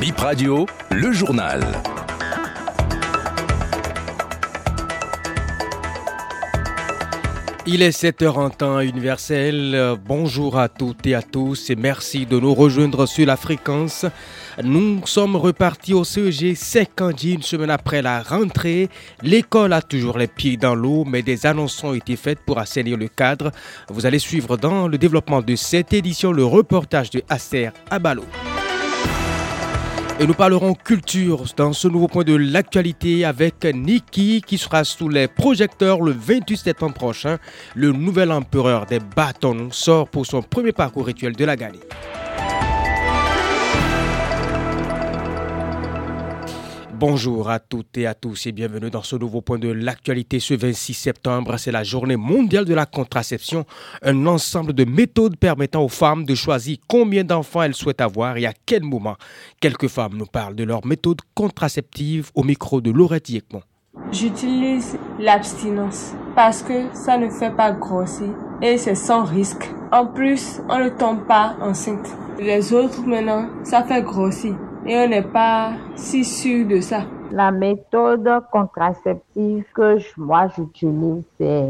Bip Radio, le journal. Il est 7h en temps universel. Bonjour à toutes et à tous et merci de nous rejoindre sur la fréquence. Nous sommes repartis au CEG 50 une semaine après la rentrée. L'école a toujours les pieds dans l'eau, mais des annonces ont été faites pour assainir le cadre. Vous allez suivre dans le développement de cette édition le reportage de Aster Abalo. Et nous parlerons culture dans ce nouveau point de l'actualité avec Niki qui sera sous les projecteurs le 28 septembre prochain. Le nouvel empereur des bâtons sort pour son premier parcours rituel de la Galie. Bonjour à toutes et à tous et bienvenue dans ce nouveau point de l'actualité. Ce 26 septembre, c'est la journée mondiale de la contraception, un ensemble de méthodes permettant aux femmes de choisir combien d'enfants elles souhaitent avoir et à quel moment. Quelques femmes nous parlent de leurs méthodes contraceptives au micro de Laurette Yekmon. J'utilise l'abstinence parce que ça ne fait pas grossir et c'est sans risque. En plus, on ne tombe pas enceinte. Les autres maintenant, ça fait grossir et on n'est pas si sûr de ça. La méthode contraceptive que moi j'utilise, c'est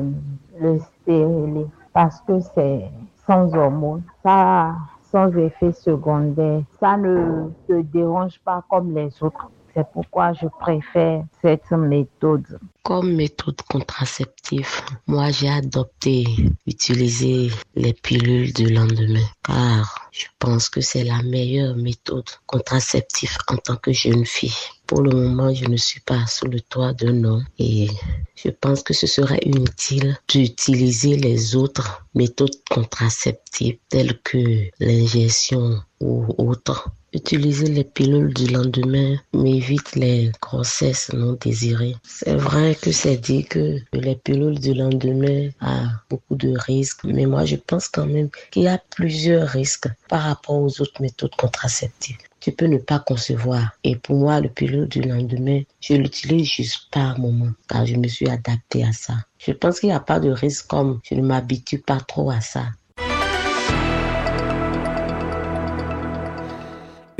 le stérilet parce que c'est sans hormones. Ça, sans effet secondaire. Ça ne te dérange pas comme les autres. C'est pourquoi je préfère cette méthode. Comme méthode contraceptive, moi j'ai adopté utiliser les pilules du lendemain car je pense que c'est la meilleure méthode contraceptive en tant que jeune fille. Pour le moment, je ne suis pas sous le toit d'un homme et je pense que ce serait inutile d'utiliser les autres méthodes contraceptives telles que l'ingestion ou autres Utiliser les pilules du lendemain m'évite les grossesses non désirées. C'est vrai que c'est dit que les pilules du lendemain a beaucoup de risques, mais moi je pense quand même qu'il y a plusieurs risques par rapport aux autres méthodes contraceptives. Tu peux ne pas concevoir. Et pour moi, le pilule du lendemain, je l'utilise juste par moment, car je me suis adapté à ça. Je pense qu'il n'y a pas de risque comme je ne m'habitue pas trop à ça.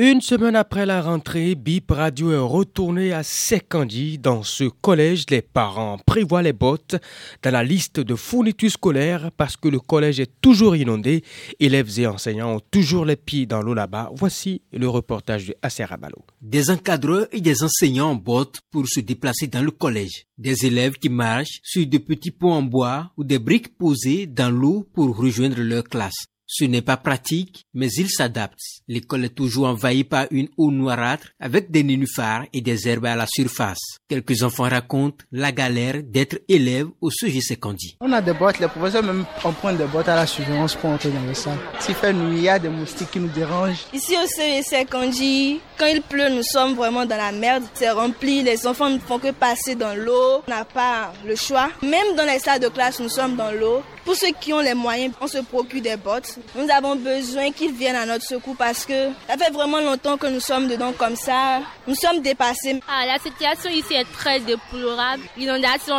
Une semaine après la rentrée, BIP Radio est retourné à Sekandi. Dans ce collège, les parents prévoient les bottes dans la liste de fournitures scolaires parce que le collège est toujours inondé. Élèves et enseignants ont toujours les pieds dans l'eau là-bas. Voici le reportage de Aser Abalo. Des encadreurs et des enseignants en bottes pour se déplacer dans le collège. Des élèves qui marchent sur de petits ponts en bois ou des briques posées dans l'eau pour rejoindre leur classe. Ce n'est pas pratique, mais il s'adapte. L'école est toujours envahie par une eau noirâtre avec des nénuphars et des herbes à la surface. Quelques enfants racontent la galère d'être élève au CG Secondi. On a des bottes, les professeurs même empruntent des bottes à la surveillance pour entrer dans les salles. S'il fait nuit, il y a des moustiques qui nous dérangent. Ici au Secondi, quand il pleut, nous sommes vraiment dans la merde. C'est rempli, les enfants ne font que passer dans l'eau. On n'a pas le choix. Même dans les salles de classe, nous sommes dans l'eau. Pour ceux qui ont les moyens, on se procure des bottes. Nous avons besoin qu'ils viennent à notre secours parce que ça fait vraiment longtemps que nous sommes dedans comme ça. Nous sommes dépassés. Ah, la situation ici est très déplorable. L'inondation,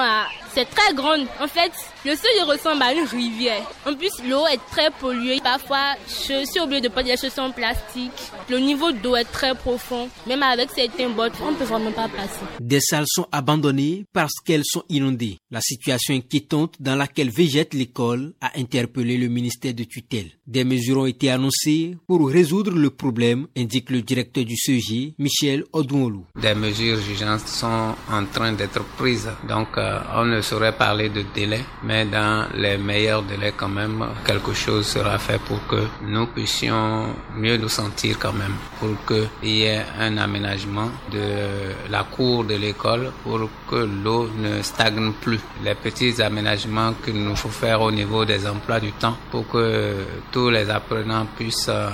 c'est très grande. En fait, le sol ressemble à une rivière. En plus, l'eau est très polluée. Parfois, je suis obligée de prendre des chaussures en plastique. Le niveau d'eau est très profond. Même avec certains bottes, on ne peut vraiment pas passer. Des salles sont abandonnées parce qu'elles sont inondées. La situation inquiétante dans laquelle végète l'école a interpellé le ministère de tutelle. Des mesures ont été annoncées pour résoudre le problème, indique le directeur du CEG, Michel Odouolou. Des mesures urgentes sont en train d'être prises. Donc, euh, on ne saurait parler de délai mais dans les meilleurs délais quand même, quelque chose sera fait pour que nous puissions mieux nous sentir quand même, pour qu'il y ait un aménagement de la cour de l'école pour que l'eau ne stagne plus. Les petits aménagements qu'il nous faut faire au niveau des emplois du temps pour que tous les apprenants puissent euh,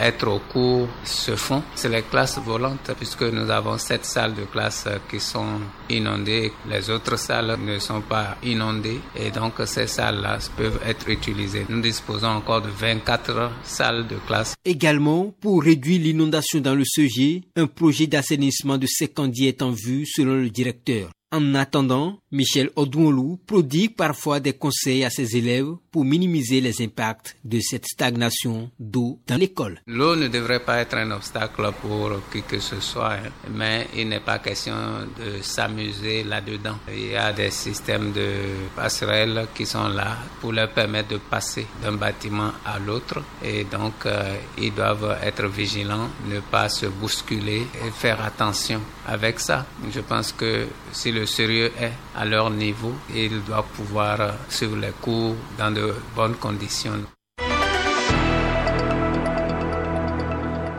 être au cours se font. C'est les classes volantes puisque nous avons sept salles de classe qui sont inondées, les autres salles ne sont pas inondées et donc ces salles-là peuvent être utilisées. Nous disposons encore de 24 salles de classe. Également, pour réduire l'inondation dans le CG, un projet d'assainissement de Secondi est en vue selon le directeur. En attendant, Michel Odouolou prodigue parfois des conseils à ses élèves pour minimiser les impacts de cette stagnation d'eau dans l'école. L'eau ne devrait pas être un obstacle pour qui que ce soit, mais il n'est pas question de s'amuser là-dedans. Il y a des systèmes de passerelles qui sont là pour leur permettre de passer d'un bâtiment à l'autre et donc euh, ils doivent être vigilants, ne pas se bousculer et faire attention avec ça. Je pense que si le sérieux est à leur niveau, ils doivent pouvoir suivre les cours dans de bonnes conditions.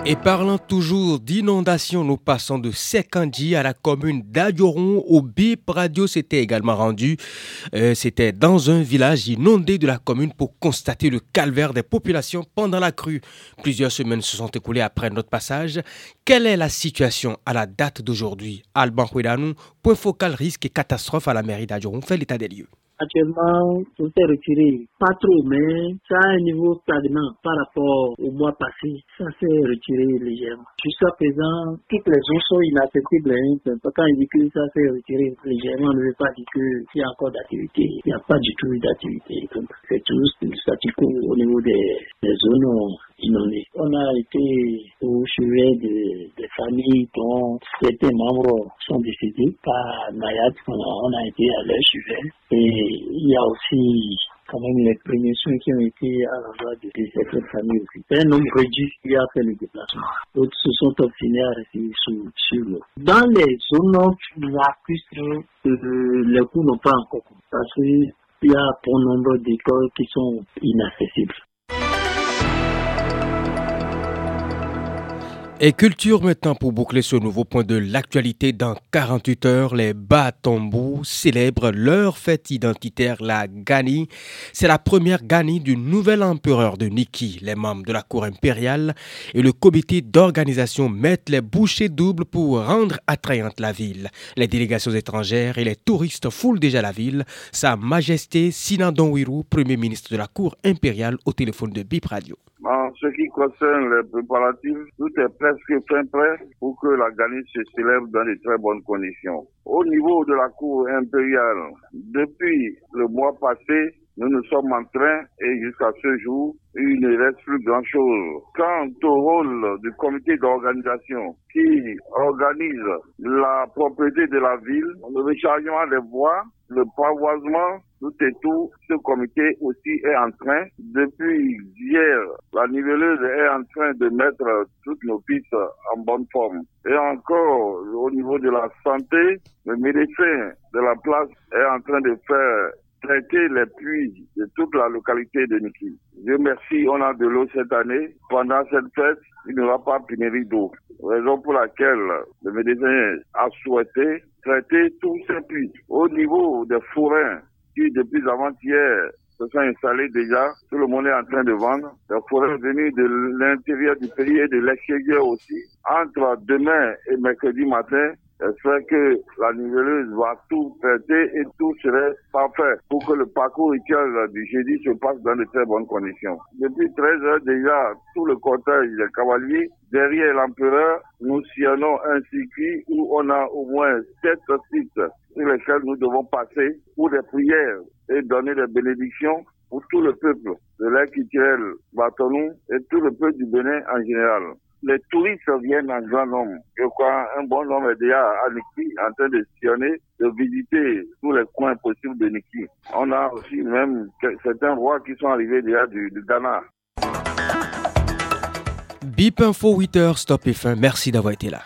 Et parlant toujours d'inondation, nous passons de Sekandi à la commune d'Adioron. Au BIP Radio s'était également rendu. Euh, c'était dans un village inondé de la commune pour constater le calvaire des populations pendant la crue. Plusieurs semaines se sont écoulées après notre passage. Quelle est la situation à la date d'aujourd'hui? Alban Huedanou, point focal risque et catastrophe à la mairie d'Adioron, fait l'état des lieux. Actuellement, tout s'est retiré. Pas trop, mais ça a un niveau stagnant par rapport au mois passé. Ça s'est retiré légèrement. Jusqu'à présent, toutes les zones sont inaccessibles. Hein. Quand il dit que ça s'est retiré légèrement, on ne veut pas dire qu'il y a encore d'activité. Il n'y a pas du tout d'activité. C'est tout statu quo au niveau des, des zones On a été au chevet de, des familles dont certains membres sont décédés par Nayat. On a, été à leur chevet. Et il y a aussi quand même les premiers soins qui ont été à l'endroit de, certaines familles aussi. Un nombre réduit qui a fait le déplacement. D'autres se sont obstinés à rester sur, l'eau. Dans les zones où la les cours n'ont pas encore parce qu'il y a bon nombre d'écoles qui sont inaccessibles. Et culture maintenant pour boucler ce nouveau point de l'actualité dans 48 heures, les Batombou célèbrent leur fête identitaire, la Gani. C'est la première Gani du nouvel empereur de Niki. Les membres de la cour impériale et le comité d'organisation mettent les bouchées doubles pour rendre attrayante la ville. Les délégations étrangères et les touristes foulent déjà la ville. Sa Majesté Sinandon Wiru, premier ministre de la cour impériale, au téléphone de Bip Radio. En ce qui concerne les préparatifs, tout est presque fin prêt pour que la Galice se célèbre dans de très bonnes conditions. Au niveau de la cour impériale, depuis le mois passé, nous nous sommes en train et jusqu'à ce jour, il ne reste plus grand-chose. Quant au rôle du comité d'organisation qui organise la propriété de la ville, le rechargement des voies, le pavoisement, tout et tout, ce comité aussi est en train, depuis hier, la niveleuse est en train de mettre toutes nos pistes en bonne forme. Et encore, au niveau de la santé, le médecin de la place est en train de faire traiter les puits de toute la localité de Niki. Dieu merci, on a de l'eau cette année. Pendant cette fête, il n'y aura pas pénurie d'eau. Raison pour laquelle le médecin a souhaité traiter tous ces puits. Au niveau des forains qui, depuis avant-hier, se sont installés déjà. Tout le monde est en train de vendre. Les forêts venus de l'intérieur du pays et de l'extérieur aussi. Entre demain et mercredi matin, J'espère que la niveleuse va tout traiter et tout serait parfait pour que le parcours rituel du jeudi se passe dans de très bonnes conditions. Depuis 13 heures déjà, tout le cortège des cavaliers, derrière l'empereur, nous sillonnons un circuit où on a au moins sept sites sur lesquels nous devons passer pour des prières et donner des bénédictions pour tout le peuple de l'Aquitiel, Batonou et tout le peuple du Bénin en général les touristes viennent en grand nombre. Je crois un bon nombre est déjà à Niki en train de sillonner, de visiter tous les coins possibles de Niki. On a aussi même certains rois qui sont arrivés déjà du, Ghana. Bip Info 8h, stop et fin. Merci d'avoir été là.